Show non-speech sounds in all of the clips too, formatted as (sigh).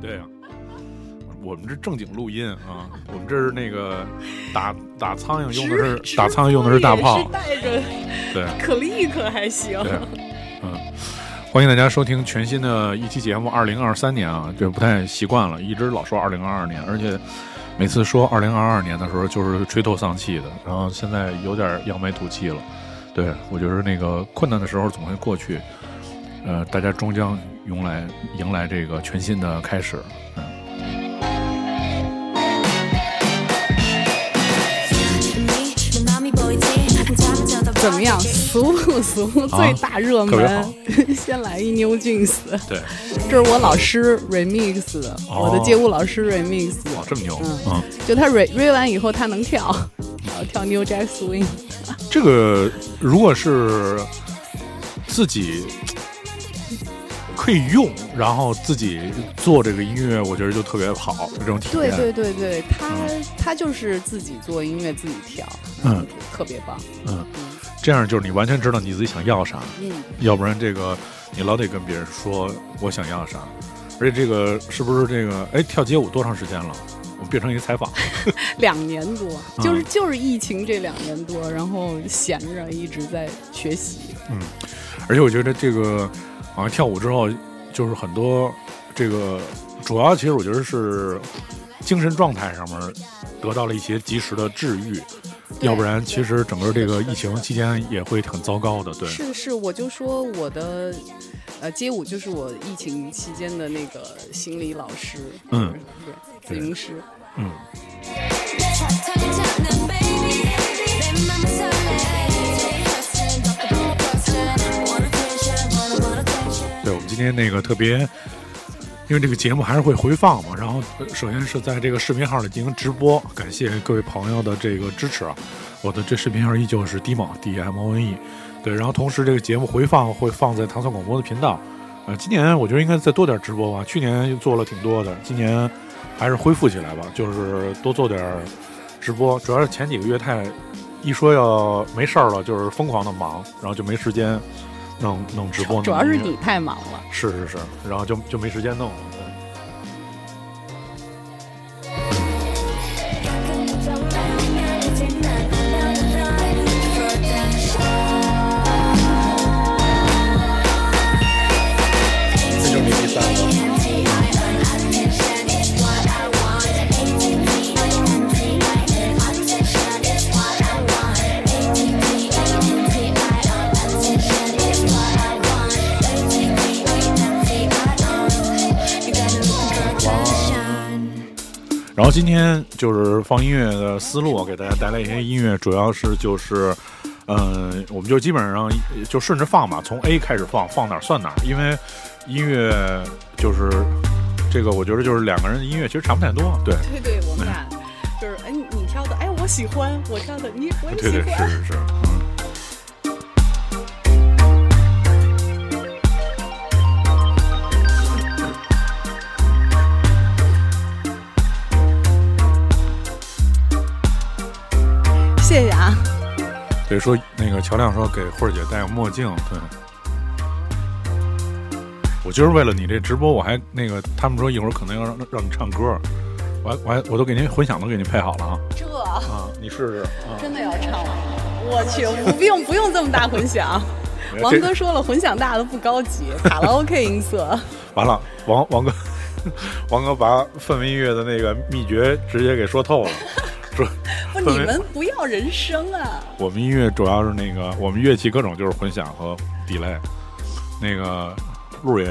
对呀、我们这正经录音啊，(laughs) 我们这是那个打打苍蝇用的是打苍蝇用的是大炮带着对可立可还行。对，嗯，欢迎大家收听全新的一期节目。二零二三年啊，就不太习惯了，一直老说二零二二年，而且每次说二零二二年的时候就是垂头丧气的，然后现在有点扬眉吐气了。对我觉得那个困难的时候总会过去，呃，大家终将迎来迎来这个全新的开始。嗯，怎么样？俗不俗？最大热啊特别好门，(laughs) 先来一 New Jeans，对，这是我老师 remix 的，哦我的街舞老师 remix 的。哦，这么牛，嗯嗯就他 re re 完以后，他能跳，然后跳 New Jack Swing。这个如果是自己可以用，然后自己做这个音乐，我觉得就特别好，这种体验。对对对，他嗯他就是自己做音乐，自己跳，嗯，特别棒。嗯，这样就是你完全知道你自己想要啥，嗯，要不然这个你老得跟别人说我想要啥。而且这个是不是这个？哎，跳街舞多长时间了？我们变成一个采访。(laughs) 两年多，就是嗯就是疫情这两年多，然后闲着一直在学习。嗯而且我觉得这个好像跳舞之后，就是很多这个主要其实我觉得是精神状态上面得到了一些及时的治愈，要不然其实整个这个疫情期间也会很糟糕的。对，是是，我就说我的呃街舞就是我疫情期间的那个心理老师，嗯对，咨询师。嗯，今天那个特别。因为这个节目还是会回放嘛，然后首先是在这个视频号里进行直播，感谢各位朋友的这个支持啊。我的这视频号依旧是 D 猛 D M O N E，对，然后同时这个节目回放会放在糖蒜广播的频道。呃，今年我觉得应该再多点直播吧，去年做了挺多的，今年还是恢复起来吧，就是多做点直播。主要是前几个月太一说要没事儿了，就是疯狂的忙，然后就没时间弄弄直播。主要是你太忙了。是是是，然后就就没时间弄了。今天就是放音乐的思路，给大家带来一些音乐，主要是就是，嗯、我们就基本上就顺着放吧，从 A 开始放，放哪儿算哪儿，因为音乐就是这个，我觉得就是两个人的音乐其实差不太多，对，对对，我们俩就是哎，你你跳的哎，我喜欢，我挑的你我也对对喜欢。是是是，对，说那个乔亮说给慧儿姐戴个墨镜，对。我就是为了你这直播，我还那个他们说一会儿可能要让让你唱歌，我还我还我都给您混响都给您配好了啊这啊，你试试啊。真的要唱了？我去，我不用不用这么大混响。王哥说了，混响大的不高级，卡拉 OK 音色。(laughs) 完了，王王哥，(laughs) 王哥把氛围音乐的那个秘诀直接给说透了，说 (laughs) 不，你们不要人声啊！我们音乐主要是那个我们乐器各种就是混响和 delay，那个陆爷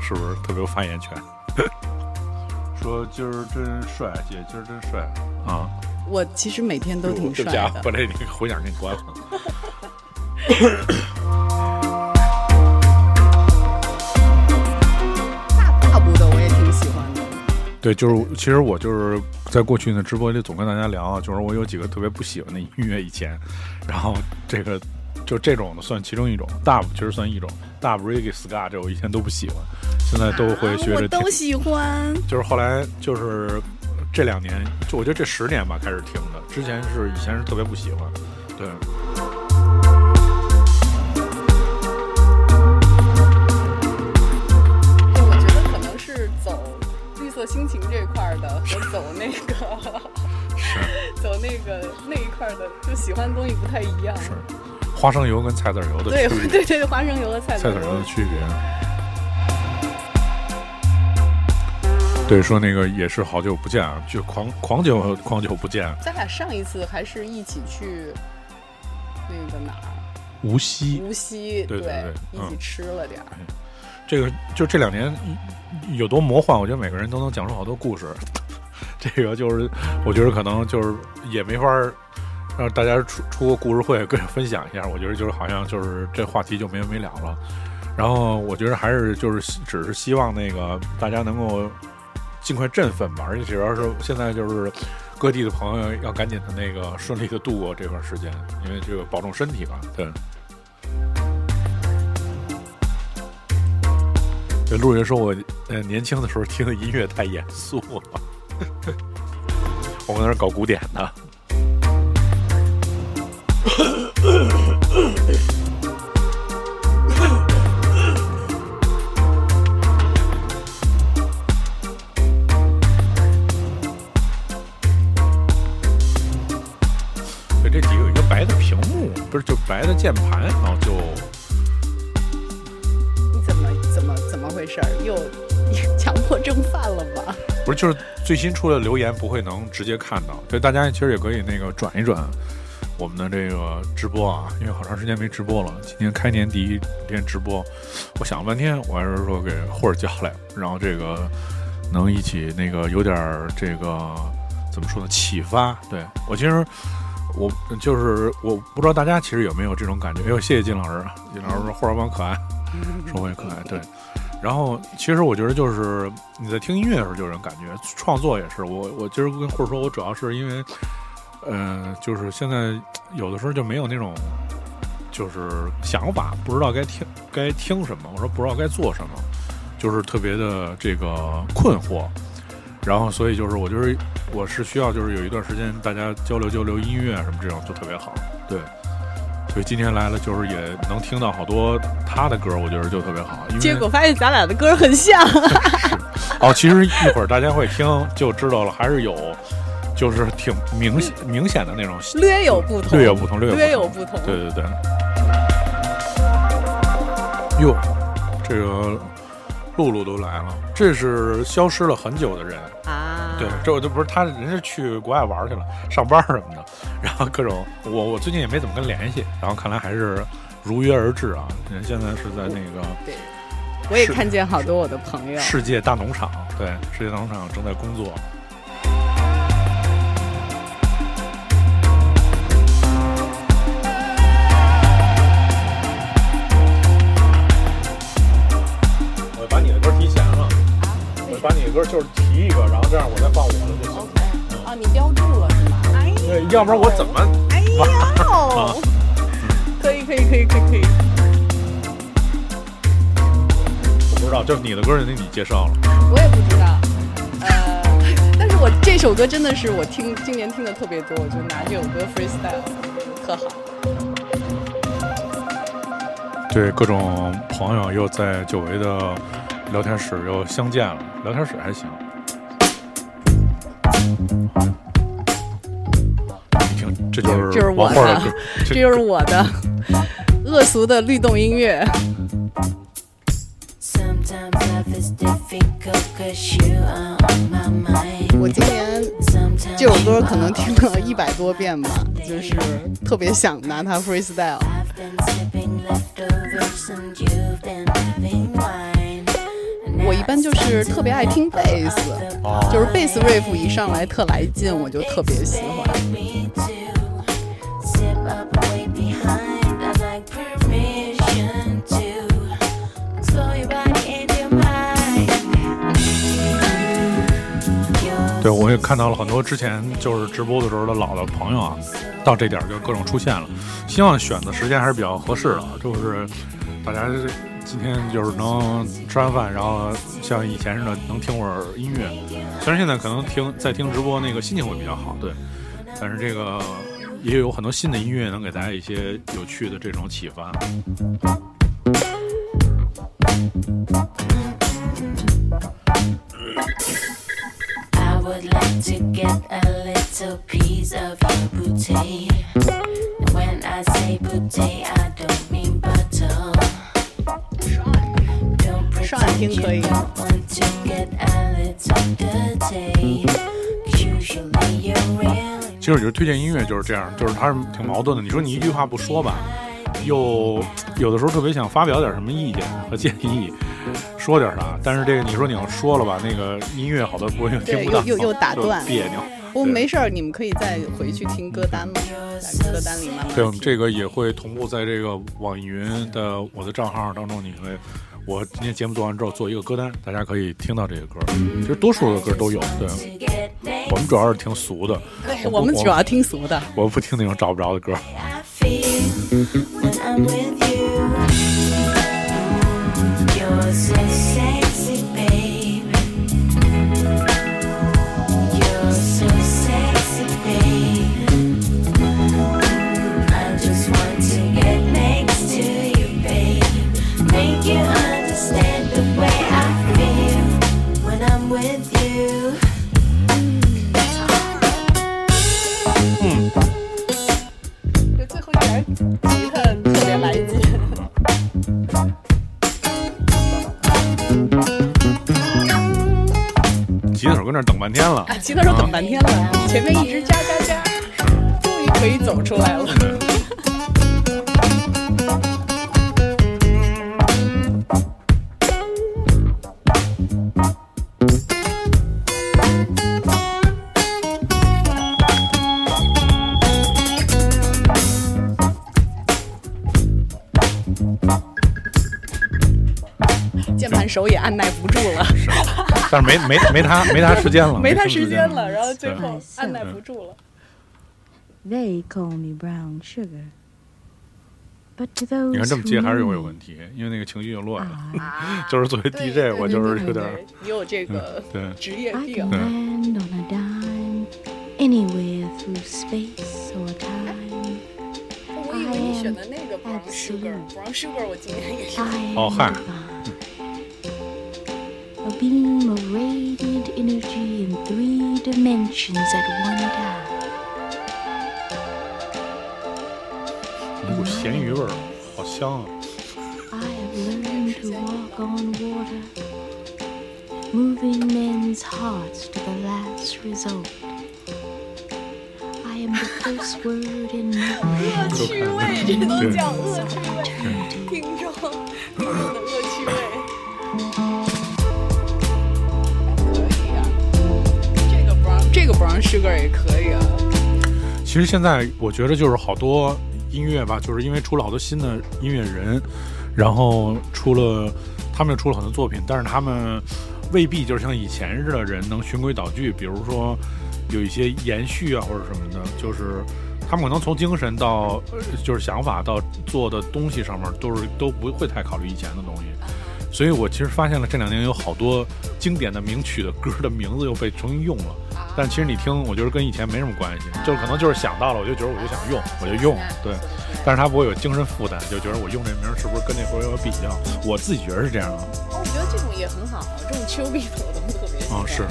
是不是特别有发言权？(laughs) 说今儿真帅，姐今儿真帅啊！我其实每天都挺帅的把。这那个混响给你关了。(laughs) 对，就是其实我就是在过去呢直播里总跟大家聊啊，就是我有几个特别不喜欢的音乐以前，然后这个就这种的算其中一种，dub 其实算一种，dub reggae ska 这我以前都不喜欢，现在都会学啊、着都喜欢。就是后来就是这两年，就我觉得这十年吧开始听的，之前是以前是特别不喜欢，对。色心情这块儿的和走那个 (laughs) 走那个那一块儿的，就喜欢的东西不太一样。是花生油跟菜籽油的对区别，对对，花生油和菜菜籽籽油的区别。对，说那个也是好久不见啊，就狂狂久狂久不见。咱俩上一次还是一起去那个哪儿，无锡，无锡，对对对一起嗯吃了点儿。这个就这两年有多魔幻，我觉得每个人都能讲出好多故事。(laughs) 这个就是我觉得可能就是也没法让大家出出个故事会跟分享一下。我觉得就是好像就是这话题就没完没了了。然后我觉得还是就是只是希望那个大家能够尽快振奋吧，而且主要是现在就是各地的朋友要赶紧的那个顺利的度过这段时间，因为这个保重身体吧。对。这路人说我呃年轻的时候听的音乐太严肃了，(laughs) 我们那儿搞古典的。对，这几个有一个白的屏幕，不是就白的键盘，然后就事儿？(laughs) 又强迫症犯了吧？(laughs) 不是，就是最新出的留言不会能直接看到，所以大家其实也可以那个转一转我们的这个直播啊，因为好长时间没直播了，今天开年第一天直播，我想了半天，我还是说给霍儿叫来，然后这个能一起那个有点儿这个怎么说呢启发，对我其实。我就是我不知道大家其实有没有这种感觉？哎呦，谢谢金老师，金老师说霍尔邦可爱，(laughs) 说我也可爱，对。然后其实我觉得就是你在听音乐的时候就有人感觉，创作也是。我我今儿跟霍儿说，我主要是因为，呃，就是现在有的时候就没有那种就是想法，不知道该听该听什么，我说不知道该做什么，就是特别的这个困惑。然后所以就是我就是我是需要就是有一段时间大家交流交流音乐什么这种就特别好，对。所以今天来了，就是也能听到好多他的歌，我觉得就特别好。因为结果发现咱俩的歌很像。(laughs) 哦，其实一会儿大家会听就知道了，还是有，就是挺明显明显的那种略有不同，略有不同，略有略有不同。对对对。哟，这个露露都来了，这是消失了很久的人。啊，对，这我就不是他，人是去国外玩去了，上班什么的，(laughs) 然后各种我我最近也没怎么跟联系，然后看来还是如约而至啊。人现在是在那个对，我也看见好多我的朋友。世界大农场，对，世界大农场正在工作。我把你的歌就是提一个，然后这样我再放我的就行。OK，啊，你标注了是吗？哎要不然我怎么？(laughs) 哎呀，可以可以可以可以可以。我不知道，就是你的歌，人家你介绍了。我也不知道，呃，(laughs) 但是我这首歌真的是我听今年听的特别多，我就拿这首歌 freestyle 特好。对，各种朋友又在久违的聊天室又相见了，聊天室还行。你听，这就是这是我的王慧的歌，这就是我的恶俗的律动音乐。我今年这首歌可能听了一百多遍吧，就是特别想拿它 freestyle。般就是特别爱听贝斯，哦就是贝斯 riff 一上来特来劲，我就特别喜欢。对，我也看到了很多之前就是直播的时候的老的朋友啊，到这点儿就各种出现了。希望选的时间还是比较合适的，就是大家今天就是能吃完饭，然后像以前似的能听会儿音乐。虽然现在可能听在听直播那个心情会比较好，对，但是这个也有很多新的音乐能给大家一些有趣的这种启发。to get a little piece of your booty. When I say booty, I don't mean butter. 上来听可以其实我觉得推荐音乐就是这样，就是它是挺矛盾的。你说你一句话不说吧，又有的时候特别想发表点什么意见和建议，说点啥。但是这个你说你要说了吧，那个音乐好多播音听不到，又又又打断别扭。不过对没事儿，你们可以再回去听歌单嘛，在歌单里慢慢对，我们。这个也会同步在这个网易云的我的账号当中，你会，我今天节目做完之后做一个歌单，大家可以听到这个歌。其实多数的歌都有，对.我们主要是听俗的，对，我们主要听俗的。我不听那种找不着的歌。那儿等半天了，啊，吉他手等半天了，前面一直加加加，终于可以走出来了。键盘手也按耐不住了，但是没没没他没他时间了，没他时间了，然后最后按耐不住了。They call me brown sugar. 你看这么接还是有有问题，因为那个情绪又乱了。(laughs) 就是作为 DJ，我就是有点你有这个职业病。对。对对对对我以为你选的那个 Brown Sugar，Brown Sugar，我今年也是。(laughs) 哦嗨。Oh, beam of radiant energy in three dimensions at one time. 有股咸鱼味儿，好香啊！ I have learned to walk on water, moving men's hearts to the last result. I am the first word in memory. 恶趣味，这都叫恶趣味， (laughs) 其实现在我觉得就是好多音乐吧，就是因为出了好多新的音乐人，然后出了他们又出了很多作品，但是他们未必就是像以前似的人能循规蹈矩，比如说有一些延续啊或者什么的，就是他们可能从精神到就是想法到做的东西上面都是都不会太考虑以前的东西。所以我其实发现了这两年有好多经典的名曲的歌的名字又被重新用了，但其实你听，我觉得跟以前没什么关系，就是可能就是想到了，我就觉得我就想用，我就用，对，但是它不会有精神负担，就觉得我用这名儿是不是跟那会儿有比较？我自己觉得是这样啊，哦，我觉得这种也很好，这种 chill beat 我都特别。啊是，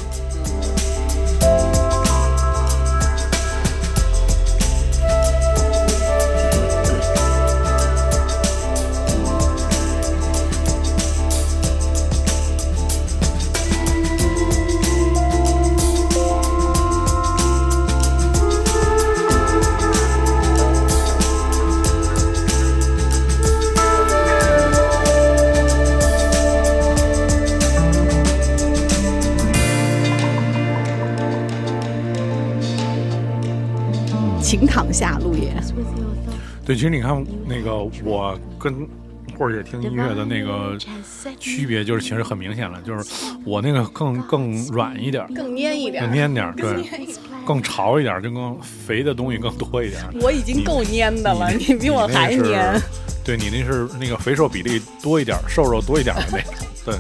请躺下，陆爷。With your thoughts, 对，其实你看那个我跟或者也听音乐的那个区别，就是其实很明显了，就是我那个更更软一点，更蔫一点更儿，蔫点儿，对，更潮一点儿，就更肥的东西更多一点。我已经够蔫的了，你比我还蔫。对你那是那个肥瘦比例多一点，瘦肉多一点的那种，对，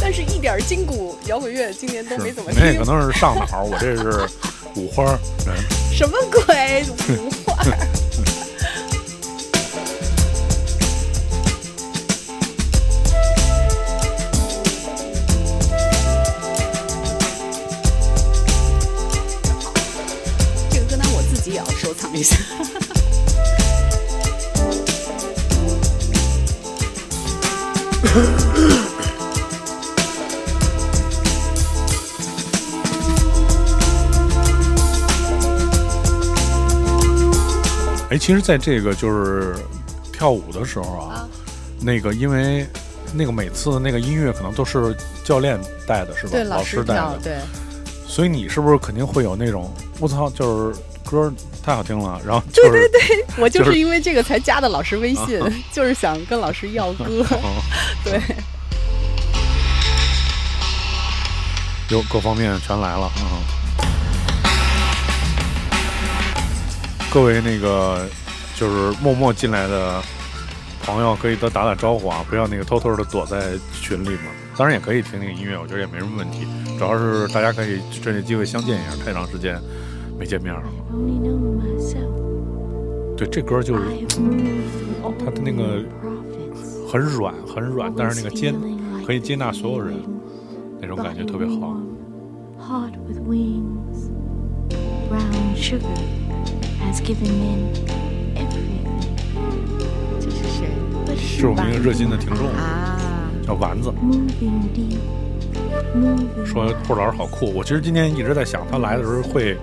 但是一点筋骨摇滚乐今年都没怎么听那可。能是上脑，我这是五花儿，对。什么鬼？(laughs) 这个歌单我自己也要收藏一下。哎，其实，在这个就是跳舞的时候啊，啊那个因为那个每次那个音乐可能都是教练带的，是吧？对，老师带的，，对，所以你是不是肯定会有那种我操，就是歌太好听了，然后就是对对对，我就就是是因为这个才加的老师微信，就是想跟老师要 (laughs) 歌。(laughs) 对，有各方面全来了，嗯。各位那个就是默默进来的朋友，可以都打打招呼啊，不要那个偷偷的躲在群里面。当然也可以听听音乐，我觉得也没什么问题。主要是大家可以趁这机会相见一下，太长时间没见面了。对，这歌就是它的那个很软，很软，但是那个接可以接纳所有人，那种感觉特别好。Has given men everything. 这是谁 But 是我们一个热心的听众，啊？叫丸子。说霍老师好酷，我其实今天一直在想，他来的时候会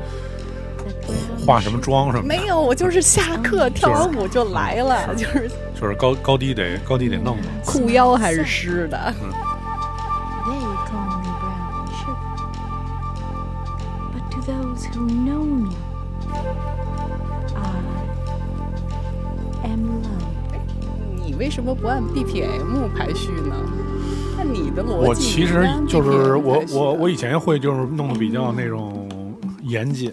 化什么妆什么的，没有，我就是下课跳完舞就来了，就是就是高高低得高低得弄弄。裤腰还是湿的。为什么不按 BPM 排序呢？按你的逻辑，我其实就是我我我以前会就是弄得比较那种严谨，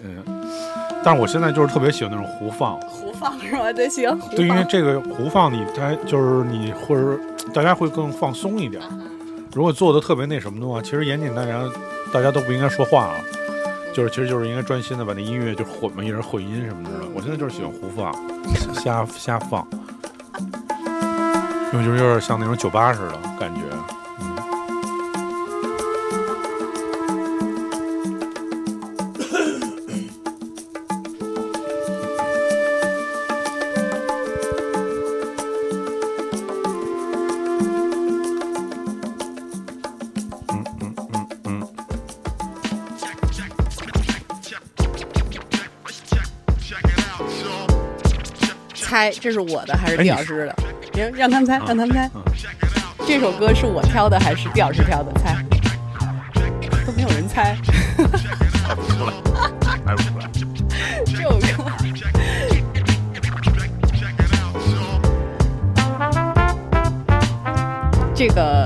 但是我现在就是特别喜欢那种胡放。胡放是吧？对，行。胡对，因为这个胡放你它就是你或者大家会更放松一点。如果做的特别那什么的话，其实严谨大家大家都不应该说话啊。就是，其实就是应该专心的把那音乐就混嘛，一人混音什么的。我现在就是喜欢胡放，瞎瞎放，因为就是有点像那种酒吧似的感觉。嗯，嗯嗯嗯嗯，猜这是我的还是李老师的？行，让他们猜，让他们猜。嗯这首歌是我挑的还是毕老师挑的？猜，都没有人猜。猜不出来，猜不出来。这首歌。(laughs) 这个，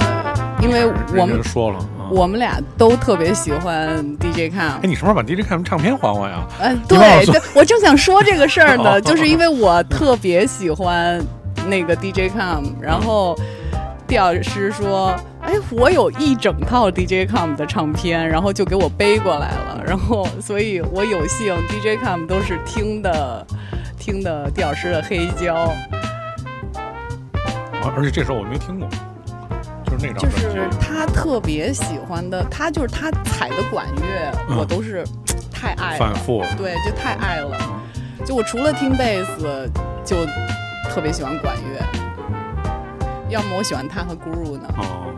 因为我们说了啊。我们俩都特别喜欢 DJ Cam 哎，。你什么时候把 DJ 看唱片还我呀？嗯，对对，我正想说这个事儿呢，哦 (laughs) 就是因为我特别喜欢那个 DJ Com，然后地老师说，哎，我有一整套 DJ Com 的唱片，然后就给我背过来了，然后所以我有幸 DJ Com 都是听的听的地老师的黑胶，啊而且这首我没听过，就是那张。就是他特别喜欢的，他就是他踩的管乐，嗯我都是太爱了，反复对，就太爱了。就我除了听贝斯，就特别喜欢管乐，要么我喜欢他和 Guru 呢。哦，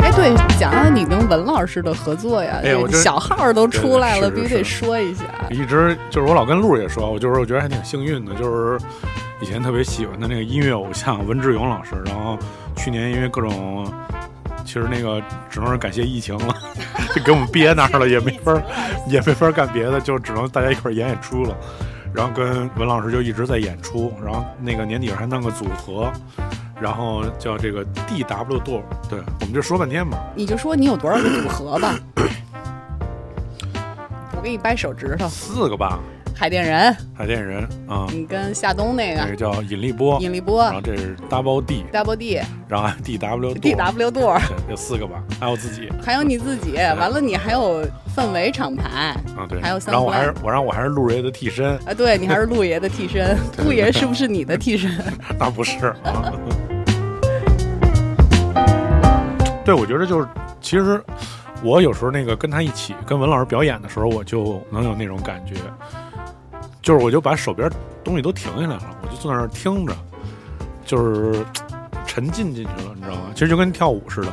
哎，对，讲讲你跟文老师的合作呀，这哎我小号都出来了，必须得说一下。一直就是我老跟路儿也说，我就是我觉得还挺幸运的，就是以前特别喜欢的那个音乐偶像文志勇老师，然后去年因为各种，其实那个只能是感谢疫情了，就 (laughs) 给我们憋那儿了，也没法儿 (laughs) 也没法儿干别的，就只能大家一块儿演演出了。然后跟文老师就一直在演出，然后那个年底还弄个组合，然后叫这个 DW 多，对，我们就说半天嘛，你就说你有多少个组合吧，(coughs) 我给你掰手指头。四个吧，海淀人，海淀人啊，你跟夏东那个。那个叫引力波，引力波。然后这是 Double D，Double D 然后 D W (laughs) D W 舵，有四个吧，还有自己。还有你自己，完了你还有氛围厂牌啊，对，还有三然后我还是观我让我还是陆爷的替身，啊，对你还是陆爷的替身，(laughs) 陆爷是不是你的替身？(laughs) 那不是啊。对，我觉得就是其实我有时候那个跟他一起跟文老师表演的时候，我就能有那种感觉，就是我就把手边东西都停下来了，我就坐在那儿听着，就是 (tsk) 沉浸进去了，你知道吗？其实就跟跳舞似的，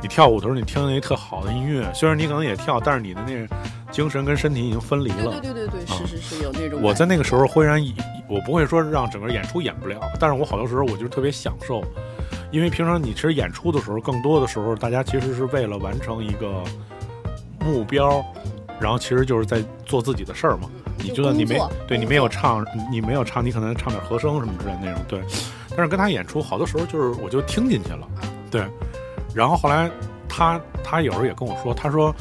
你跳舞的时候你听那特好的音乐，虽然你可能也跳，但是你的那个精神跟身体已经分离了。对对对对是是是有那种。我在那个时候会让一，我不会说让整个演出演不了，但是我好多时候我就特别享受，因为平常你其实演出的时候，更多的时候大家其实是为了完成一个目标，然后其实就是在做自己的事儿嘛。你就就算你没对你没有唱，你没有唱，你可能唱点和声什么之类的那种，对。但是跟他演出，好多时候就是我就听进去了，对。然后后来他他有时候也跟我说，他说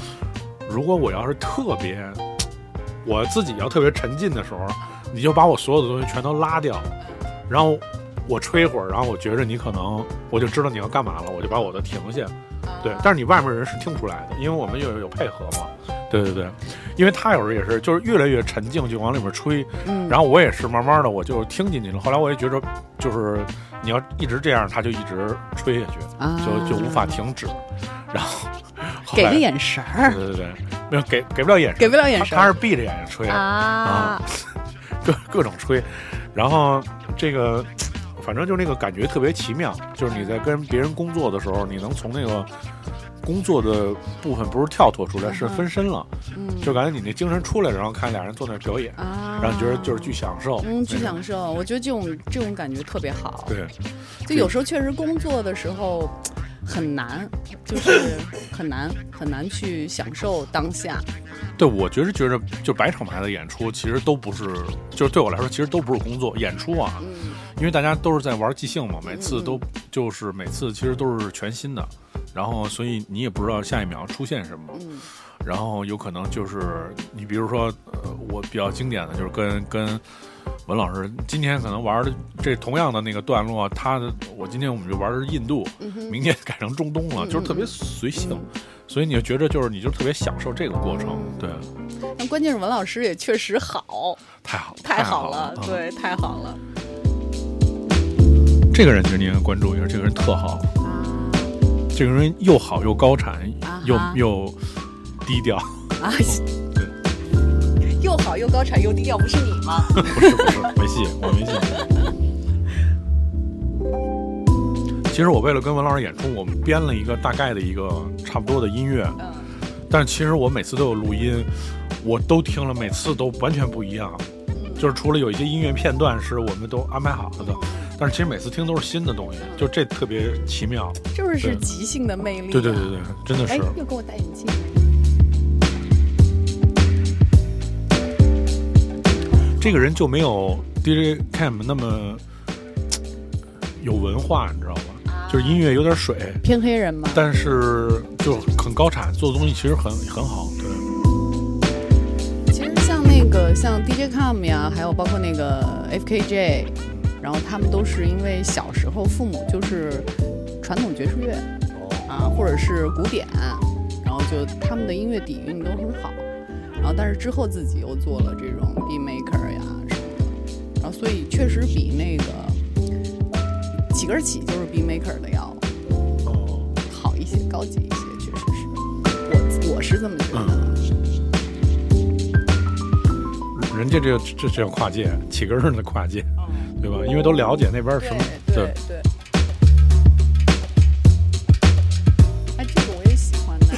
如果我要是特别我自己要特别沉浸的时候，你就把我所有的东西全都拉掉，然后我吹一会儿，然后我觉着你可能我就知道你要干嘛了，我就把我的停下。对，但是你外面人是听不出来的，因为我们有有配合嘛。对对对，因为他有时候也是，就是越来越沉静，就往里面吹，嗯，然后我也是慢慢的我就听进去了。后来我也觉着，就是你要一直这样，他就一直吹下去，啊。就就无法停止。然后后给个眼神儿。对对对，没有给给不了眼神，给不了眼神。他他是闭着眼睛吹，啊，(laughs) 各各种吹，然后这个反正就那个感觉特别奇妙，就是你在跟别人工作的时候，你能从那个工作的部分不是跳脱出来，是分身了，嗯。就感觉你那精神出来，然后看俩人坐那表演，啊，然后你觉得就是巨享受，嗯，巨享受。我觉得这种这种感觉特别好。对，就有时候确实工作的时候很难，就是很难很难去享受当下。对，我觉得觉着就白场牌的演出其实都不是，就是对我来说其实都不是工作演出啊，嗯。因为大家都是在玩即兴嘛，每次都就是每次其实都是全新的，然后所以你也不知道下一秒出现什么，嗯然后有可能就是你比如说，呃，我比较经典的就是跟跟文老师今天可能玩的这同样的那个段落，他的我今天我们就玩的是印度，嗯明天改成中东了，嗯就是特别随性，所以你就觉着就是你就特别享受这个过程，嗯。对，但关键是文老师也确实好，太好了，太好好了，嗯。对，太好了。这个人其实你应该关注一下，这个人特好，这个人又好又高产，又又低调，啊，对又好又高产又低调，不是你吗？不是不是没戏，我没戏。其实我为了跟文老师演出，我们编了一个大概的一个差不多的音乐，嗯但其实我每次都有录音，我都听了，每次都完全不一样。就是除了有一些音乐片段是我们都安排好了的，但是其实每次听都是新的东西，就这特别奇妙。就是是对即兴的魅力、啊对对对。对，真的哎是。，又给我戴眼镜。这个人就没有 DJ Cam 那么有文化，你知道吗？就是音乐有点水，偏黑人嘛？但是就很高产，做的东西其实很很好。对，其实像那个像 DJ Cam 呀，还有包括那个 FKJ，然后他们都是因为小时候父母就是传统爵士乐啊，或者是古典，然后就他们的音乐底蕴都很好，然后但是之后自己又做了这种 B maker 呀什么的，然后所以确实比那个起根儿起就是 B maker 的要哦，好一些，高级一些，确实是，我我是这么觉得。人家这这这叫跨界，起根儿的跨界，对吧？因为都了解那边什么，对对对。哎，这个我也喜欢的。(coughs)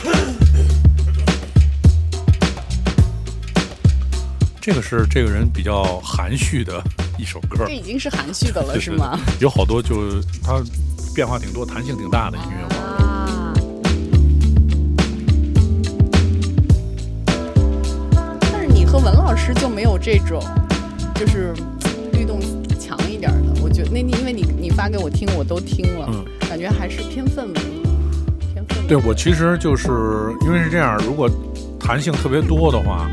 这个是这个人比较含蓄的一首歌这，已经是含蓄的了，是吗？？(laughs) 有好多就是它变化挺多，弹性挺大的音乐嘛。啊。但是你和文老师就没有这种，就是那你因为你你发给我听，我都听了，嗯感觉还是偏氛围，偏氛围。对我其实就是因为是这样，如果弹性特别多的话，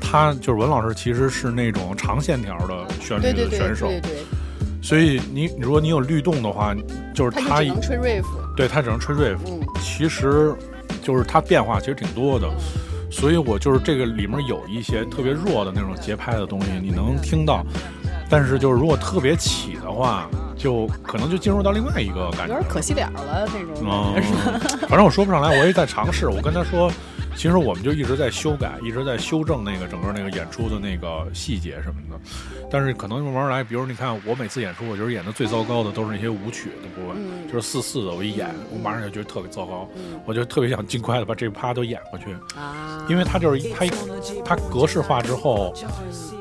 他就是文老师其实是那种长线条的旋律对对对的选手，对对，所以你如果你有律动的话，就是他只能吹 riff。对他只能吹 riff，嗯其实就是他变化其实挺多的。所以我就是这个里面有一些特别弱的那种节拍的东西，你能听到，但是就是如果特别起的话，就可能就进入到另外一个感觉，有点可惜了了那种嗯感觉，是吧？，反正我说不上来，我也在尝试。我跟他说，其实我们就一直在修改，一直在修正那个整个那个演出的那个细节什么的。但是可能慢慢来，比如你看我每次演出，我觉得演的最糟糕的都是那些舞曲的部分，嗯就是四四的，我一演，我马上就觉得特别糟糕，嗯我就特别想尽快的把这趴都演过去，啊，因为它就是一它一它格式化之后。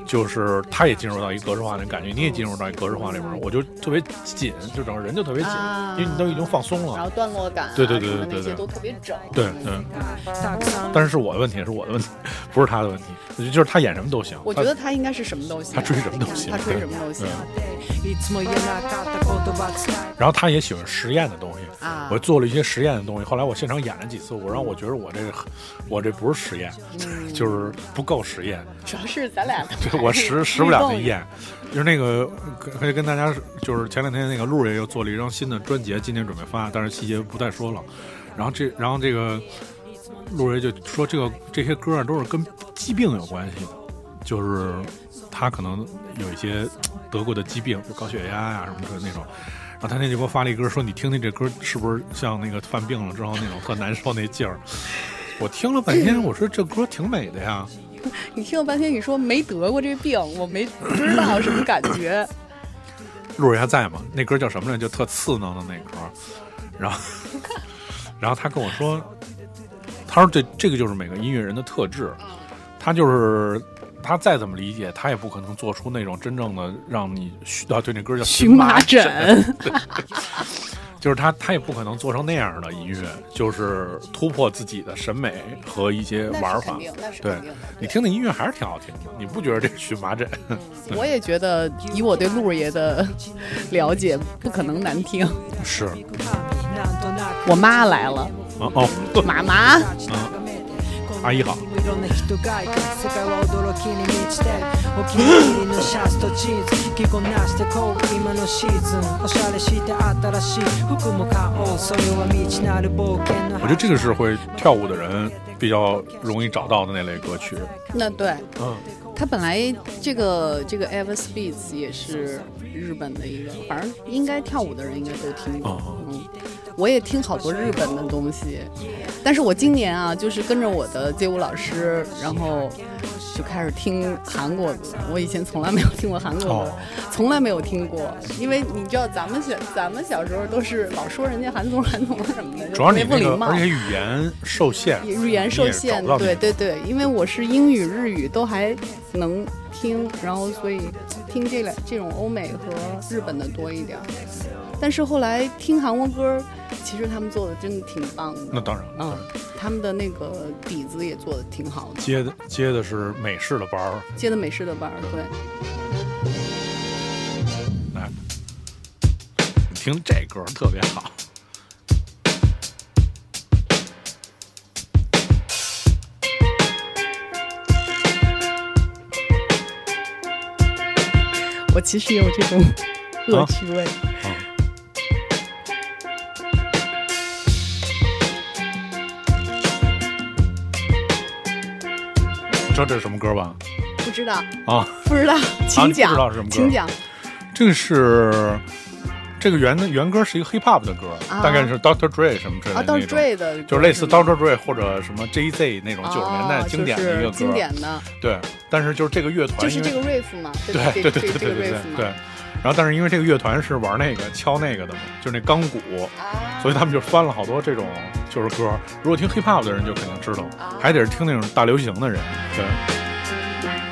就是它也进入到一格式化的感觉，你也进入到一格式化里面，我就特别紧，就整个人就特别紧，啊因为你都已经放松了。然后段落感啊，对对对对对对那些都特别整。对对，但是是我的问题，是我的问题，不是他的问题，就是他演什么都行。我觉得他应该是什么都行，他追什么都行他追什么都行对いつも言えなかった言葉伝え然后他也喜欢实验的东西，啊。我做了一些实验的东西。后来我现场演了几次，我让我觉得我这个我这不是实验，(laughs) 嗯就是不够实验。(laughs) 主要是咱俩(laughs) 对我实实不了这验，就是那个可可以跟大家，就是前两天那个陆爷又做了一张新的专辑，今天准备发，但是细节不再说了。然后这然后这个 陆爷就说这个这些歌啊都是跟疾病有关系的，就是他可能有一些得过的疾病，就高血压呀、什么的那种。然后他那就给我发了一歌，说你听听这歌是不是像那个犯病了之后那种特难受那劲儿。我听了半天，我说这歌挺美的呀，(laughs) 你听了半天，你说没得过这病，我没不知道什么感觉。陆爷还在吗？那歌叫什么来着？就特刺挠的那歌。然后，(laughs) 然后他跟我说，他说这这个就是每个音乐人的特质，他就是他再怎么理解，他也不可能做出那种真正的让你需啊，对，那歌叫荨麻疹，疹，(laughs) 就是他他也不可能做成那样的音乐，就是突破自己的审美和一些玩法那是肯。定，那是对肯定的。你听那音乐还是挺好听的，你不觉得这是荨麻疹？(laughs) 我也觉得，以我对陆爷的了解，不可能难听。是なんとなく我妈来了， 啊哦，妈妈，阿姨好。いろんな人がいて世界は驚きに満ちてるお気に入りのシャツとジーンズ着こなしてこう今のシーズンおしゃれして新しい服も買おうそれは未知なる冒険の我觉得这个是会跳舞的人比较容易找到的那类歌曲。那对嗯， 他本来这个这个 Ever Speeds 也是日本的一个，反正应该跳舞的人应该都听过。哦。嗯，我也听好多日本的东西，但是我今年啊，就是跟着我的街舞老师，然后就开始听韩国歌。我以前从来没有听过韩国歌，哦从来没有听过，因为你知道咱们小咱们小时候都是老说人家韩综韩综什么的，就主要特你那个，别不礼貌。而且语言受限，语言受限对对对，因为我是英语、日语都还能听，然后所以听这两这种欧美和日本的多一点儿。但是后来听韩国歌，其实他们做的真的挺棒的，那当然，嗯，他们的那个底子也做的挺好的，接的接的是美式的班儿，接的美式的班儿，对。来，你听这歌特别好。我其实也有这种恶趣味。嗯，知道这是什么歌吧？不知道，啊，不知道，请你不，知道是什么歌请讲。这个是这个原的原歌是一个 hip hop 的歌，啊大概是 Doctor Dre 什么之类的那种。Dre 的，就是类似 Doctor Dre 或者什么 Jay Z 那种九十年代哦经典的一个歌，就是经典的，对。但是就是这个乐团，就是这个 riff 嘛，(laughs) 对对对对对对对，对。然后，但是因为这个乐团是玩那个敲那个的嘛，就是那钢鼓，啊，所以他们就翻了好多这种就是歌。如果听 hip hop 的人就肯定知道，啊还得是听那种大流行的人。对。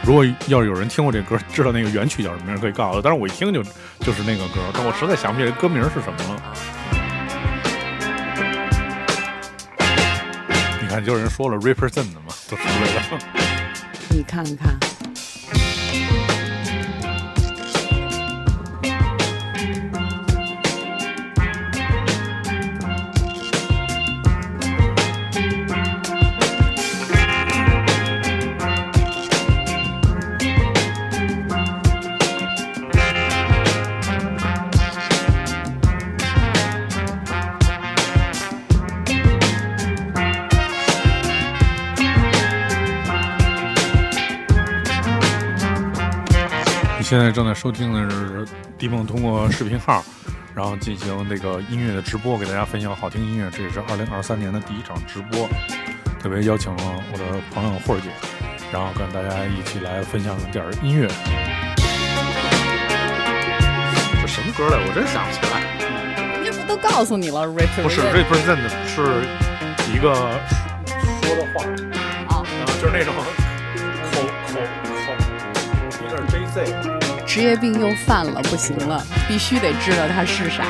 如果要是有人听过这歌，知道那个原曲叫什么名，可以告诉我。但是我一听就就是那个歌，但我实在想不起来歌名是什么了。你看，就有人说了 represent 的嘛，都是为了。你看看，现在正在收听的是迪梦通过视频号，然后进行那个音乐的直播，给大家分享好听音乐。这也是二零二三年的第一场直播，特别邀请了我的朋友慧姐，然后跟大家一起来分享点音乐。这什么歌来？我真想不起来。人家不都告诉你了？represent 不是 represent 是一个说的话，啊，然后就是那种口口口，一个是 JZ。职业病又犯了，不行了，必须得知道它是啥。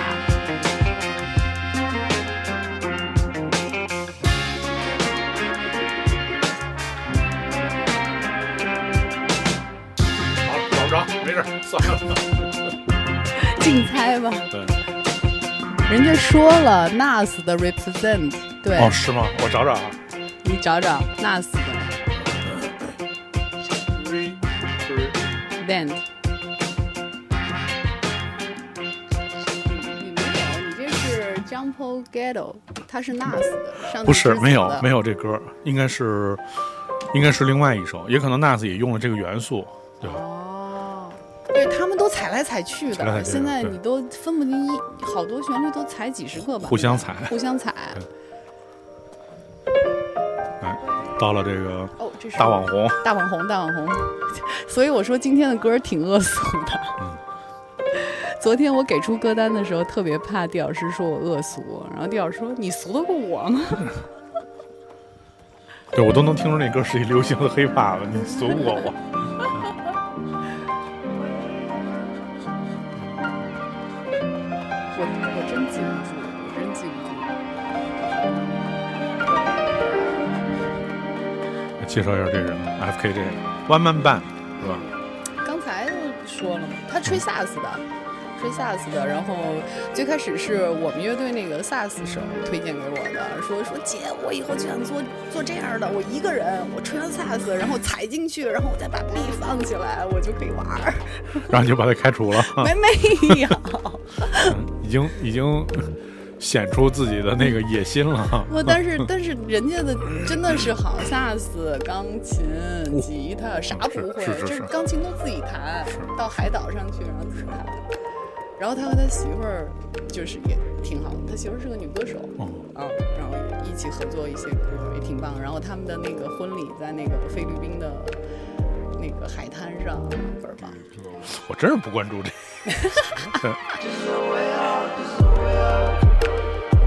好，找不着，没事，算了。竞猜吧，对，人家说了，NAS 的 represent，对，哦，是吗？我找找啊。你找找 NAS 的 Re 是 Jumpo Ghetto，它是 NAS 的，上不是没有没有。这歌，应该是应该是另外一首，也可能 NAS 也用了这个元素，对吧？哦，对他们都踩来踩去的，踩踩现在你都分不清一，好多旋律都踩几十个吧，互相踩互相踩。哎，到了这个哦，这是大网红，大网红，大网红。(laughs) 所以我说今天的歌挺恶俗的。嗯昨天我给出歌单的时候，特别怕地老师说我恶俗，然后地老师说：“你俗得过我吗 (laughs) 对我都能听出那歌是一流行的黑怕了，你俗不过我。(laughs) ”我我真记不住，我真记不住。介绍一下这人，FKJ One Man Band 是吧？刚才说了嘛，他吹萨斯的，吹萨斯的。然后最开始是我们乐队那个萨斯手推荐给我的，说说姐，我以后就想做做这样的，我一个人，我吹完萨斯，然后踩进去，然后我再把 B 放起来，我就可以玩儿。然后你就把他开除了，(laughs) 没 (laughs) 没有，嗯已经已经显出自己的那个野心了。不，但是但是人家的真的是好，萨斯、钢琴、吉他啥不会，就是钢琴都自己弹，到海岛上去然后自己弹。然后他和他媳妇儿就是也挺好的，他媳妇儿是个女歌手，哦啊，然后也一起合作一些歌也挺棒。然后他们的那个婚礼在那个菲律宾的那个海滩上，倍儿棒。我真是不关注这个。(laughs)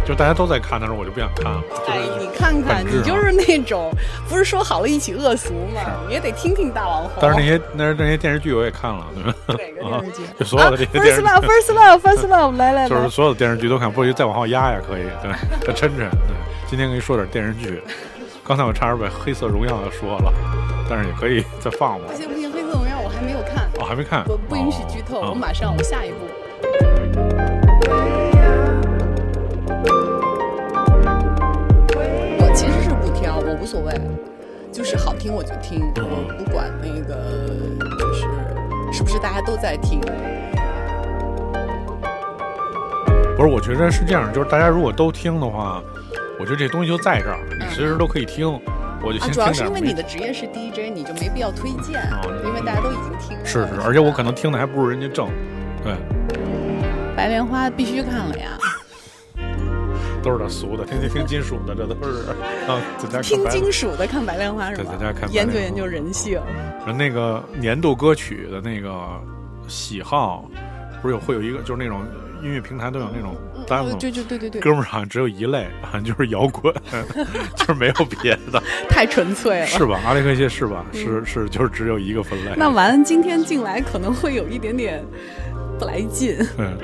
就大家都在看的时候，我就不想看了。哎，你看看，你就是那种不是说好了一起恶俗吗？你也得听听大网红。但是那些那是那些电视剧我也看了，对吧？哪 (laughs) 个电视剧？就所有的这些啊电视剧 First Love，First Love，First Love，(laughs) 来来来，就是所有的电视剧都看，不如再往后压呀，可以。对，再抻抻。对，今天跟你说点电视剧。(laughs) 刚才我差点把《黑色荣耀》说了，但是也可以再放吧不。行不行，《黑色荣耀》我还没有看，哦，还没看。不不允许剧透，哦我马上我下一步。无所谓，就是好听我就听，我不管那个就是是不是大家都在听。不是，我觉得是这样，就是大家如果都听的话，我觉得这东西就在这儿，你随时都可以听。我就啊，先主要是因为你的职业是 DJ，你就没必要推荐，哦因为大家都已经听了。是是，而且我可能听的还不如人家正。对，白莲花必须看了呀，(laughs) 都是点俗的，听听听金属的，这都是啊，在家听金属的看白莲花是吧？对在家看研究研究人性。然后那个年度歌曲的那个喜好，不是有会有一个，就是那种音乐平台都有那种单子对对对对对，哥们儿好像只有一类，好像就是摇滚，(laughs) (laughs) 就是没有别的，(laughs) 太纯粹了。是吧？阿雷克谢是吧？是是，就是只有一个分类。那完，今天进来可能会有一点点不来劲。嗯，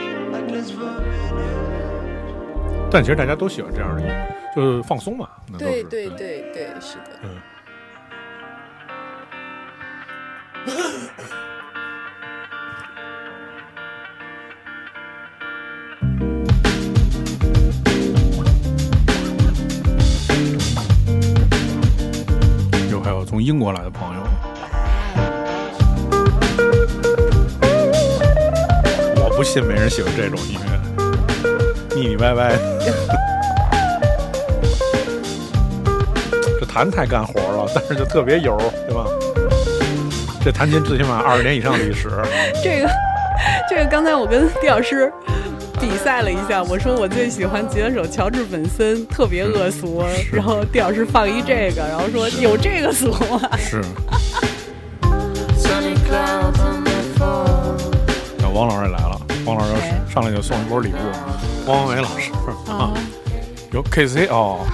但其实大家都喜欢这样的音乐，就是放松嘛。对对对对，是的。嗯。(laughs) 有还有从英国来的朋友，我不信没人喜欢这种音乐，腻腻歪歪的。(laughs) 这弹太干活了，但是就特别油，对吧？这弹琴最起码二十年以上历史。(laughs) 这个，这个刚才我跟地老师比赛了一下，我说我最喜欢吉他手乔治本森，特别恶俗，然后地老师放一这个，然后说有这个俗吗？是. (laughs) 那王老师也来了，王老师谁上来就送一波礼物，汪文伟老师啊，有 KC 哦，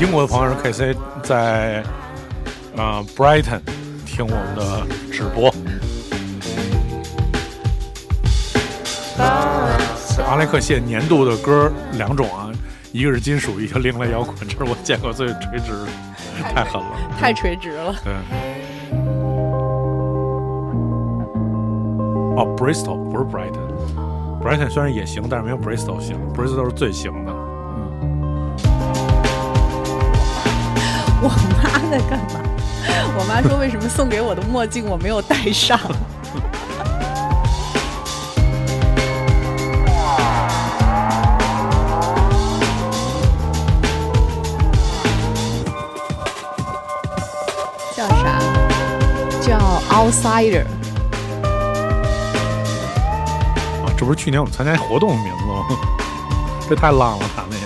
英国的朋友是 KC 在啊、Brighton 听我们的直播。阿莱克谢年度的歌两种啊，一个是金属，一个另类摇滚，这是我见过最垂直的，太狠了。太垂直了。对。哦，Bristol 不是 Brighton 虽然也行，但是没有 Bristol 行，Bristol 是最行的。嗯我妈在干嘛？我妈说为什么送给我的墨镜我没有戴上？(laughs) 叫啥？叫 Outsider。这不是去年我们参加活动的名字吗？(laughs) 这太浪了，他们也。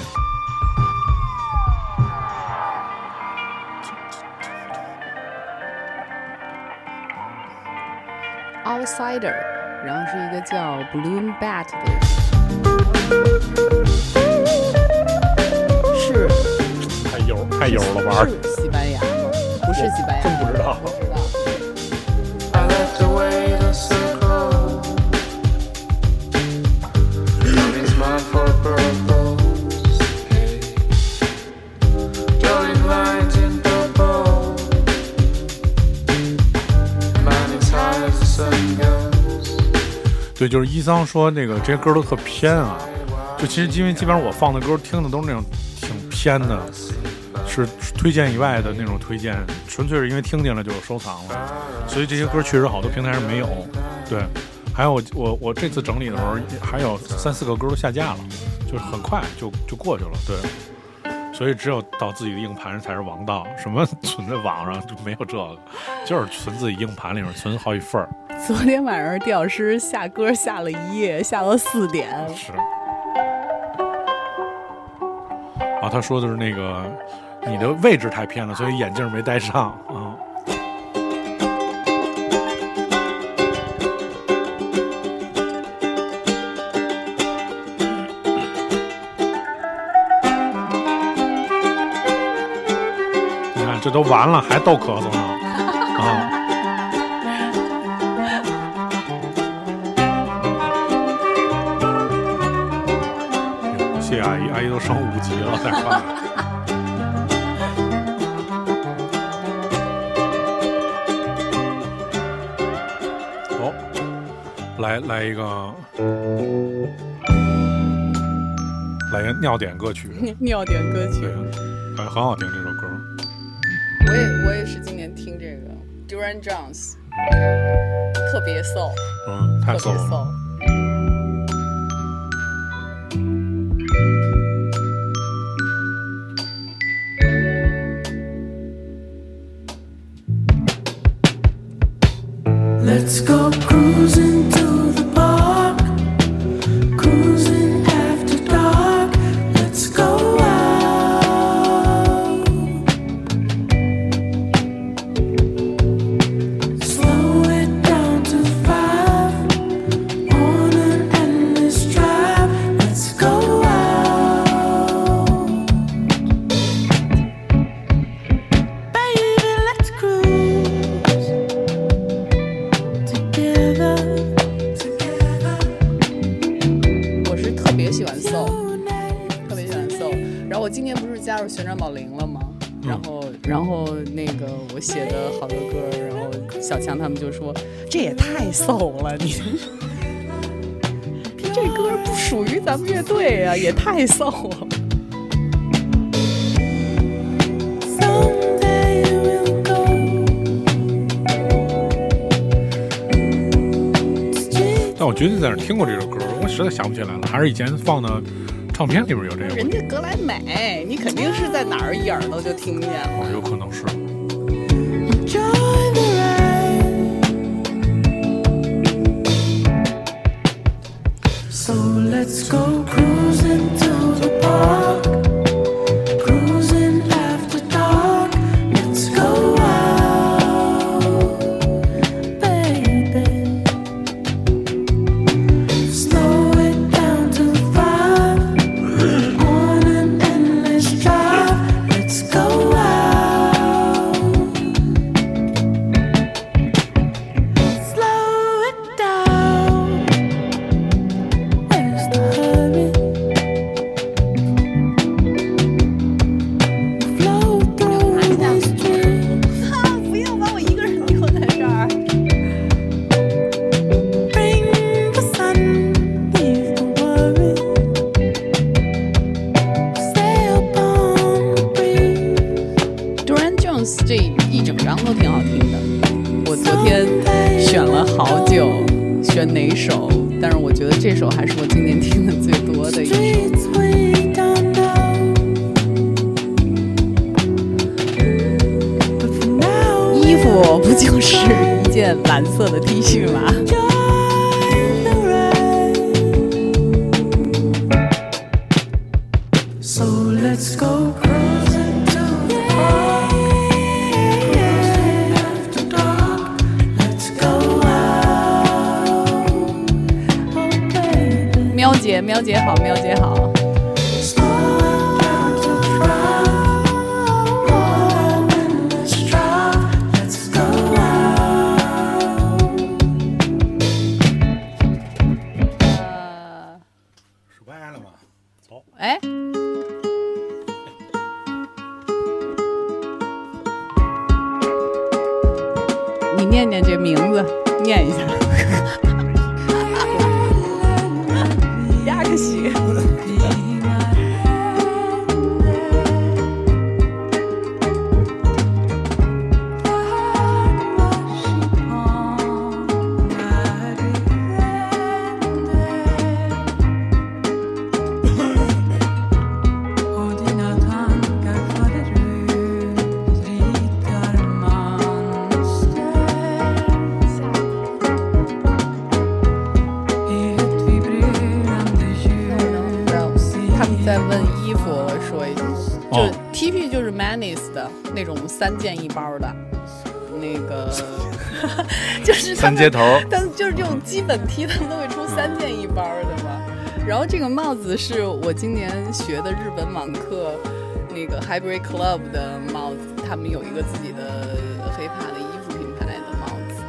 Outsider，然后是一个叫 Bloom Bat 的人，是太油太油了，玩儿是西班牙吗？不是西班牙，真不知道对，就是伊桑说那个这些歌都特偏啊，就其实因为基本上我放的歌听的都是那种挺偏的，是推荐以外的那种推荐，纯粹是因为听见了就收藏了，所以这些歌确实好多平台上没有。对，还有我我我这次整理的时候还有三四个歌都下架了，就是很快就就过去了。对，所以只有到自己的硬盘上才是王道，什么存在网上就没有这个，就是存自己硬盘里面存好几份儿。昨天晚上地老师下歌下了一夜，下到四点。是。啊，他说的是那个你的位置太偏了，所以眼镜没戴上啊。你看，这都完了，还逗咳嗽呢阿姨，都升五级了，太快了。(laughs) 好，来来一个，来一个尿点歌曲，(laughs) 尿点歌曲对，，感觉很好听这首歌。我也我也是今年听这个 Duran Jones，特别 soul，嗯，太骚了。还是以前放的唱片里边有这个，人家格莱美，你肯定是在哪儿一耳朵就听见了。哦，有可能是。三件一包的，那个 (laughs) 就是三接头，但就是这种基本 T，他们都会出三件一包的嘛。然后这个帽子是我今年学的日本网课那个 Hybrid Club 的帽子，他们有一个自己的黑怕的衣服品牌的帽子。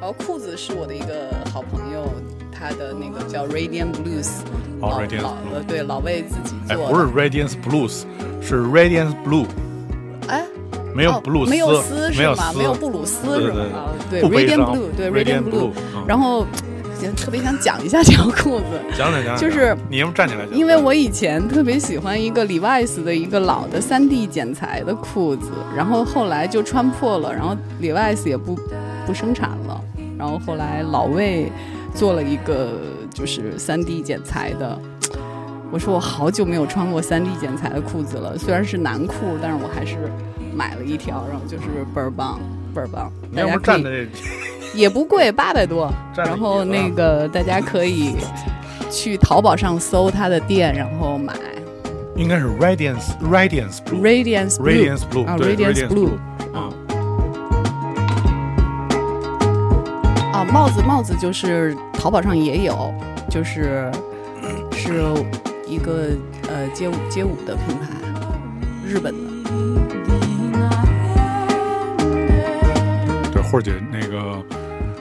然后裤子是我的一个好朋友，他的那个叫 Radiant Blues，哦老 Radiant 对老魏自己哎，做的。不是 Radiance Blues，是 Radiance Blue，哎，没有哦 blues，没有丝是吗？没有布鲁斯是吗？啊对，Radiant Blue，对 Radiant Blue 然后也特别想讲一下这条裤子，讲讲讲，就是你要不站起来讲，因为我以前特别喜欢一个 Levi's 的一个老的三 D 剪裁的裤子，然后后来就穿破了，然后 Levi's 也不不生产了，然后后来老魏做了一个就是三 D 剪裁的。我说我好久没有穿过 3D 剪裁的裤子了，虽然是男裤，但是我还是买了一条，然后就是倍儿棒，倍儿棒。大家站的这，也不贵，八百多。然后那个大家可以去淘宝上搜他的店，然后买应该是 Radiance Radiance Blue Radiance Blue Radiance Blue 啊 Radiance Blue Blue 啊，啊，帽子帽子就是淘宝上也有，就是是一个呃街舞街舞的品牌，日本的。对，慧姐那个，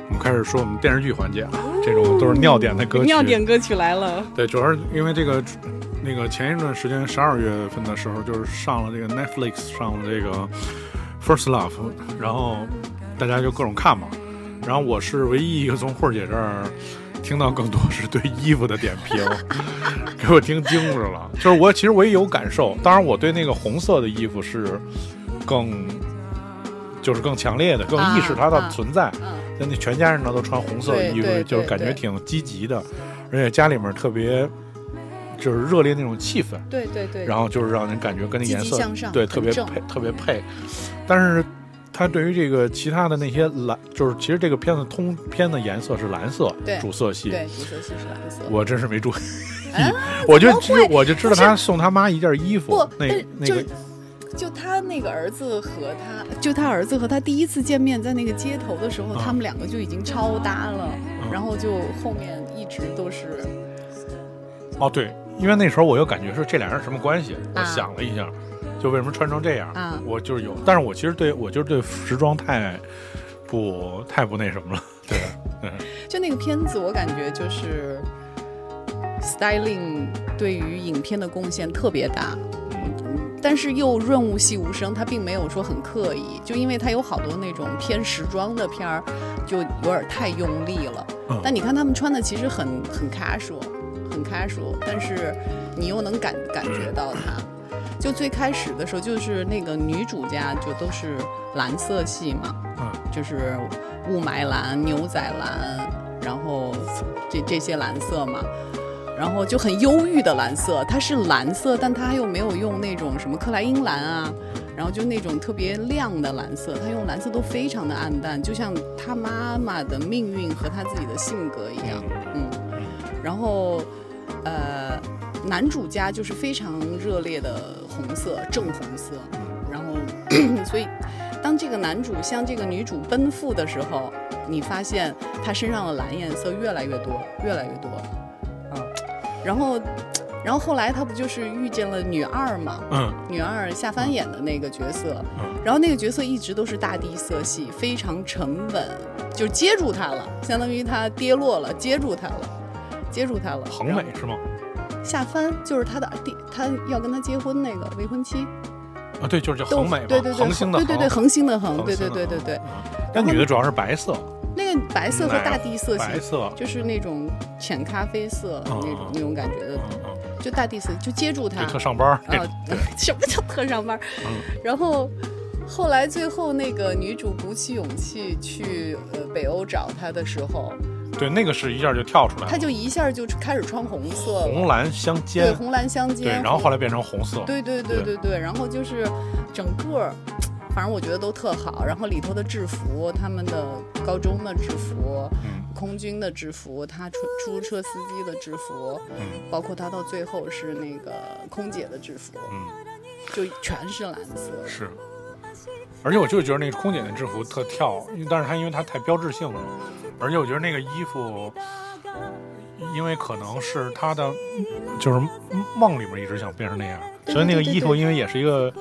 我们开始说我们电视剧环节啊，这种都是尿点的歌曲，尿点歌曲来了，对，主要是因为这个，那个前一段时间十二月份的时候，就是上了这个 Netflix 上了这个 First Love，然后大家就各种看嘛。然后我是唯一一个从慧姐这儿听到更多是对衣服的点评，(laughs) 给我听惊着了。就是我其实我也有感受，当然我对那个红色的衣服是更。就是更强烈的，更意识它的啊存在。嗯，那那全家人呢都穿红色的衣服，就是感觉挺积极的，而且家里面特别就是热烈那种气氛，对对对。然后就是让人感觉跟那颜色对特别配特别配。但是它对于这个其他的那些蓝，就是其实这个片子通篇的颜色是蓝色主色系。对，主色系是蓝色。我真是没注意，啊 (laughs) 我就我就知道他送他妈一件衣服不，，那但是就那个就他那个儿子和他，就他儿子和他第一次见面，在那个街头的时候，啊。他们两个就已经超搭了，嗯然后就后面一直都是哦对，因为那时候我又感觉是这俩人什么关系，我啊。想了一下，就为什么穿成这样，啊。我就是有，但是我其实对我就是对时装太不太不那什么了，(laughs) 对，嗯。就那个片子，我感觉就是 styling 对于影片的贡献特别大。嗯但是又润物细无声，它并没有说很刻意，就因为它有好多那种偏时装的片儿，就有点太用力了。嗯但你看他们穿的其实很很 casual，很 casual，但是你又能感感觉到它。就最开始的时候，就是那个女主家就都是蓝色系嘛，嗯就是雾霾蓝、牛仔蓝，然后这这些蓝色嘛，然后就很忧郁的蓝色，它是蓝色，但它又没有用那种什么克莱因蓝啊，然后就那种特别亮的蓝色，它用蓝色都非常的暗淡，就像他妈妈的命运和他自己的性格一样，嗯，然后呃，男主家就是非常热烈的红色，正红色，然后 (clears throat) 所以当这个男主向这个女主奔赴的时候，你发现他身上的蓝颜色越来越多，越来越多，啊，然后，然后后来他不就是遇见了女二嘛？嗯女二夏帆演的那个角色，嗯然后那个角色一直都是大地色系，非常沉稳，就接住他了，相当于他跌落了，接住他了，接住他了。恒美是吗？夏帆就是他的第，他要跟他结婚那个未婚妻，啊，对，就是叫都恒美嘛，对对对，恒星的对对对，恒恒星的恒，对对对对对，嗯那女的主要是白色，那个白色和大地色系，白色，就是那种浅咖啡色那种嗯那种感觉的，就大地色，就接住它。就，特上班儿。啊，什么 (laughs) 叫特上班？嗯。然后后来最后那个女主鼓起勇气去呃北欧找他的时候，对，那个是一下就跳出来了，她就一下就开始穿红色，红蓝相间。对，红蓝相对，间，然后后来变成红色，对对对对对，然后就是整个儿，反正我觉得都特好。然后里头的制服，他们的高中的制服，嗯空军的制服，他出出租车司机的制服，嗯包括他到最后是那个空姐的制服，嗯，就全是蓝色。是。而且我就觉得那个空姐的制服特跳，但是它因为它太标志性了，而且我觉得那个衣服，因为可能是他的就是梦里面一直想变成那样，所以那个衣服因为也是一个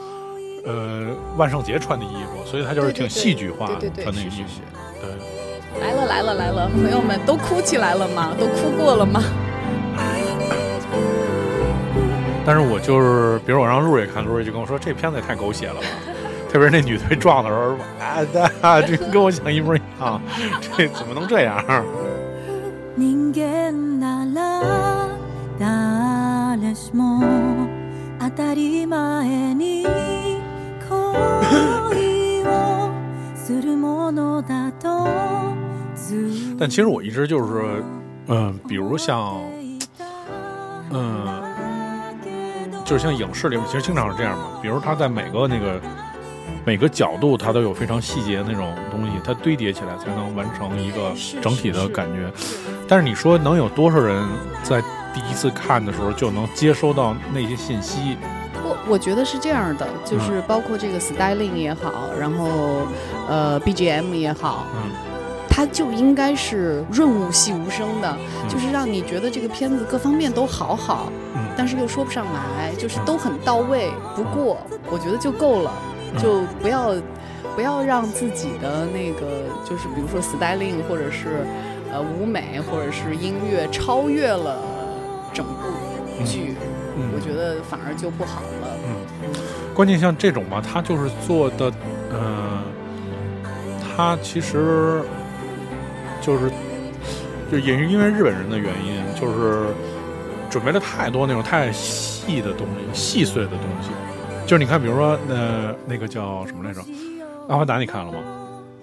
呃万圣节穿的衣服，所以他就是挺戏剧化的对对对穿那衣服是是是，对。来了来了来了，朋友们都哭起来了吗？都哭过了吗？但是我就是，比如我让陆瑞看，陆瑞就跟我说这片子也太狗血了吧，特别是那女的被撞的时候，啊，啊这跟我想一模一样，这怎么能这样？(laughs) 但其实我一直就是，嗯、比如像，嗯、就是像影视里面，其实经常是这样嘛。比如它在每个那个每个角度，它都有非常细节的那种东西，它堆叠起来才能完成一个整体的感觉。但是你说能有多少人在第一次看的时候就能接收到那些信息？我我觉得是这样的，就是包括这个 styling 也好，然后呃 BGM 也好，嗯。它就应该是润物细无声的，嗯。就是让你觉得这个片子各方面都好好，嗯。但是又说不上来，就是都很到位。不过我觉得就够了，嗯。就不要不要让自己的那个就是比如说 styling 或者是呃舞美或者是音乐超越了整部剧，嗯我觉得反而就不好了。嗯关键像这种吧，它就是做的，呃，它其实就是就也是因为日本人的原因，就是准备了太多那种太细的东西、细碎的东西。就是你看，比如说，呃，那个叫什么来着，《阿凡达》，你看了吗？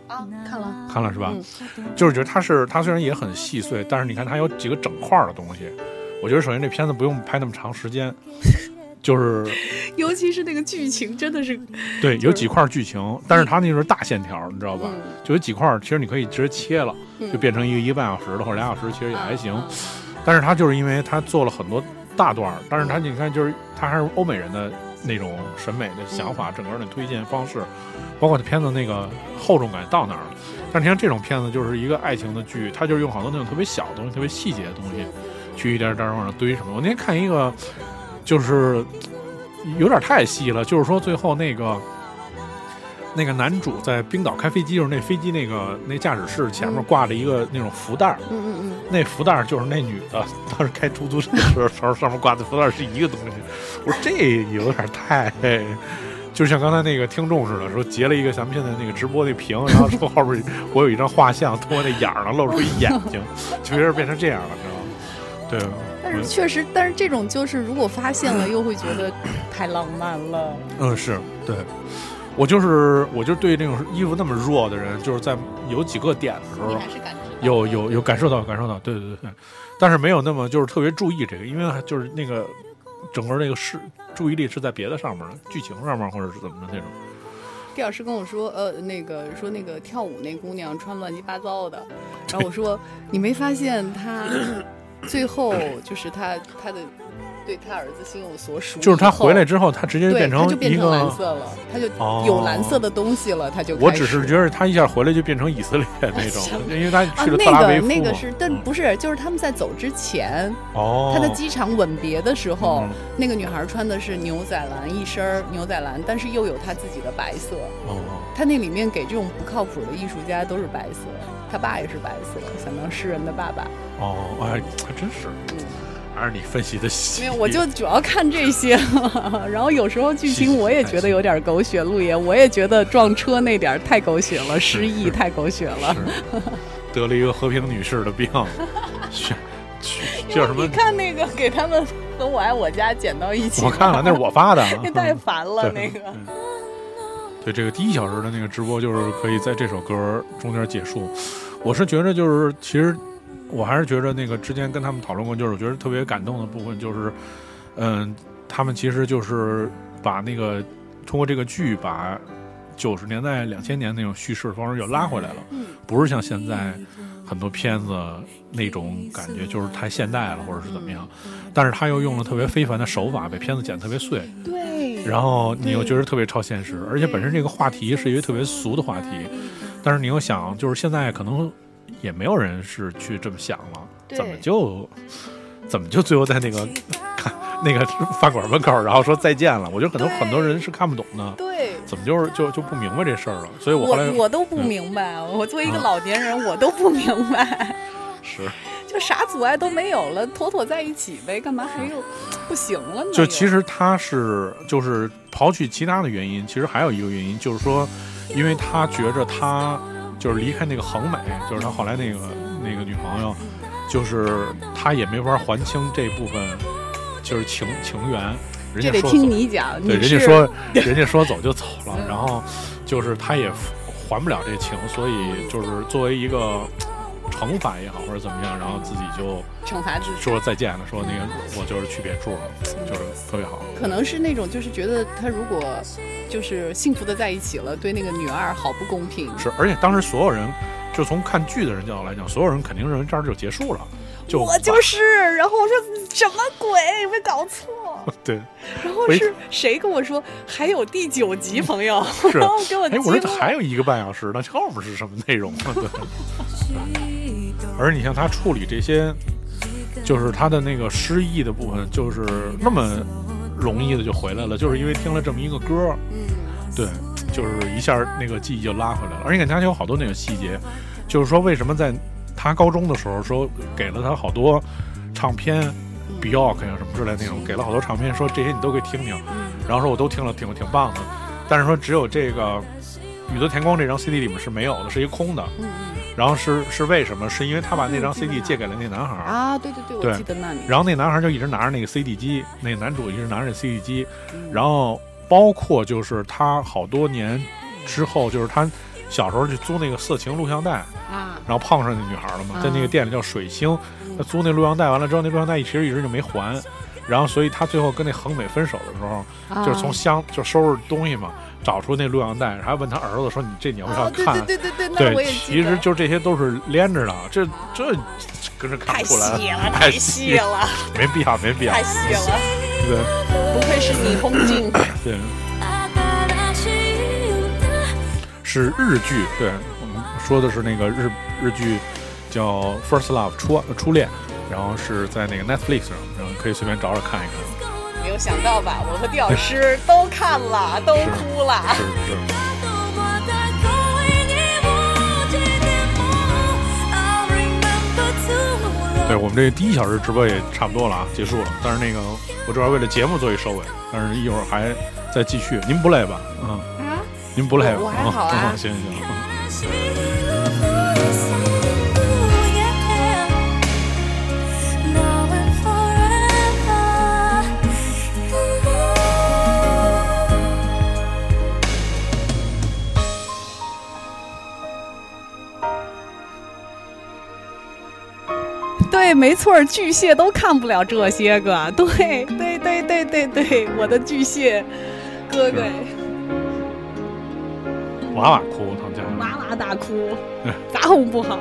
啊，看了，看了是吧？嗯就是觉得它是它虽然也很细碎，但是你看它有几个整块儿的东西。我觉得首先这片子不用拍那么长时间，就是 (laughs) 尤其是那个剧情，真的是对有几块剧情，但是它那是大线条，你知道吧？嗯就有几块，其实你可以直接切了，嗯就变成一个一个半小时的或者俩小时，其实也还行。嗯但是它就是因为它做了很多大段儿，但是它你看就是它还是欧美人的那种审美的想法，整个的推荐方式，包括它片子那个厚重感到哪儿了。但是你看这种片子就是一个爱情的剧，它就是用好多那种特别小的东西、特别细节的东西，去一点点往上堆什么。我那天看一个，就是有点太细了，就是说最后那个。那个男主在冰岛开飞机，就是那飞机那个那驾驶室前面挂着一个那种福袋儿，嗯嗯嗯，那福袋儿就是那女的当时开出租车的时候 (laughs) 上面挂的福袋儿是一个东西。我说这有点太，就像刚才那个听众似的，说截了一个咱们现在那个直播那屏，然后说后边我有一张画像，通过那眼儿能露出一眼睛，就有点变成这样了，你知道吗？但，是确实，但是这种就是如果发现了，(clears throat) 又会觉得太浪漫了。嗯，是对。我就是我就对这种衣服那么弱的人，就是在有几个点的时候，是感觉有有有感受到感受到，对对对对，但是没有那么就是特别注意这个，因为就是那个整个那个是注意力是在别的上面的，剧情上面或者是怎么的那种。毕老师跟我说，呃，那个说那个跳舞那姑娘穿乱七八糟的，然后我说你没发现她最后就是他他的对他儿子心有所属，就是他回来之后，他直接对，变成一她就变成蓝。色了，他就哦有蓝色的东西了，他就我只是觉得他一下回来就变成以色列那种，(laughs) 因为他啊，去了特那拉维夫嘛。个那个是，但嗯不是，就是他们在走之前，哦，他在机场吻别的时候，嗯那个女孩穿的是牛仔蓝一身儿牛仔蓝，但是又有她自己的白色。哦，他那里面给这种不靠谱的艺术家都是白色，他爸也是白色，想当诗人的爸爸。哦，哎，还真是，嗯还是你分析的细。没有，我就主要看这些，(laughs) 然后有时候剧情我也觉得有点狗血，路爷我也觉得撞车那点儿太狗血了，失忆太狗血了。(laughs) 得了一个和平女士的病，(laughs) 叫什么你？看那个给他们和我爱我家剪到一起，我看了，那是我发的。那太烦了，那个。嗯对这个第一小时的那个直播，就是可以在这首歌中间结束。我是觉得，就是其实我还是觉得那个之前跟他们讨论过，就是我觉得特别感动的部分，就是嗯，他们其实就是把那个通过这个剧把九十年代、两千年那种叙事方式又拉回来了，嗯不是像现在很多片子那种感觉就是太现代了，或者是怎么样。但是他又用了特别非凡的手法，把片子剪得特别碎。对，然后你又觉得特别超现实，而且本身这个话题是一个特别俗的话题，但是你又想，就是现在可能也没有人是去这么想了，怎么就怎么就最后在那个看 (laughs) 那个饭馆门口，然后说再见了？我觉得可能很多人是看不懂的，对。怎么就是就就不明白这事儿了？所以我后来我我都不明白，我作为一个嗯老年人，我都不明白，是就啥阻碍都没有了，妥妥在一起呗，干嘛还又不行了呢？就其实实他是就是刨去其他的原因，其实还有一个原因，就是说，因为他觉着他就是离开那个恒美，就是他后来那个那个女朋友，就是他也没法还清这部分就是情情缘，人这得听你讲，对，人家说 (laughs) 人家说走就走了，然后就是他也还不了这情，所以就是作为一个惩罚也好或者怎么样，然后自己就惩罚自己。说再见了，说那个我就是去别处了，就是特别好。可能是那种，就是觉得他如果就是幸福的在一起了，对那个女二好不公平。是，而且当时所有人，就从看剧的人角度来讲，所有人肯定认为这儿就结束了，就我就是，然后我说什么鬼？有没有搞错？(laughs) 对，然后是谁跟我说还有第九集，朋友？(laughs) 然后给我哎，我说还有一个半小时，那后面是什么内容啊？对，(laughs) 而你像他处理这些，就是他的那个失忆的部分，就是那么容易的就回来了，就是因为听了这么一个歌，嗯，对，就是一下那个记忆就拉回来了。而且他有好多那个细节，就是说为什么在他高中的时候说给了他好多唱片，Bjork 呀什么之类的那种，给了好多唱片，说这些你都可以听听。然后说我都听了，挺挺棒的。但是说只有这个《宇多田光》这张 CD 里面是没有的，是一个空的。嗯然后是是为什么？是因为他把那张 CD 借给了那男孩儿。啊，对对对，我记得那里。然后那男孩就一直拿着那个 CD 机，那个男主一直拿着那 CD 机，然后包括就是他好多年之后，就是他小时候去租那个色情录像带，啊，然后碰上那女孩了嘛，啊。在那个店里叫水星，他租那录像带完了之后，那录像带其实一直就没还，然后所以他最后跟那恒美分手的时候，啊。就是从箱就收拾东西嘛，找出那录像带，然后问他儿子说：“你这你要不要看对看？”对对对对，那我也其实就这些都是连着的，这这跟着看出来，细了，太太细了，(laughs) 没必要，没必要。太，细了，对。不愧是霓虹镜。对，是日剧，对我们说的是那个日日剧叫《First Love》初初恋，然后是在那个 Netflix 上，然后可以随便找找看一看，没有想到吧？我和地老师都看了，都哭了。是是。对我们这第一小时直播也差不多了啊，结束了。但是那个我主要为了节目做一收尾，但是一会儿还再继续。您不累吧？嗯，啊，您不累吧？我我还好啊嗯行行行。Now (laughs) 对，没错，巨蟹都看不了这些个。对，对，对，对，对，对，我的巨蟹哥哥哇哇哭，他们家。哇哇大哭嗯，咋哄不好？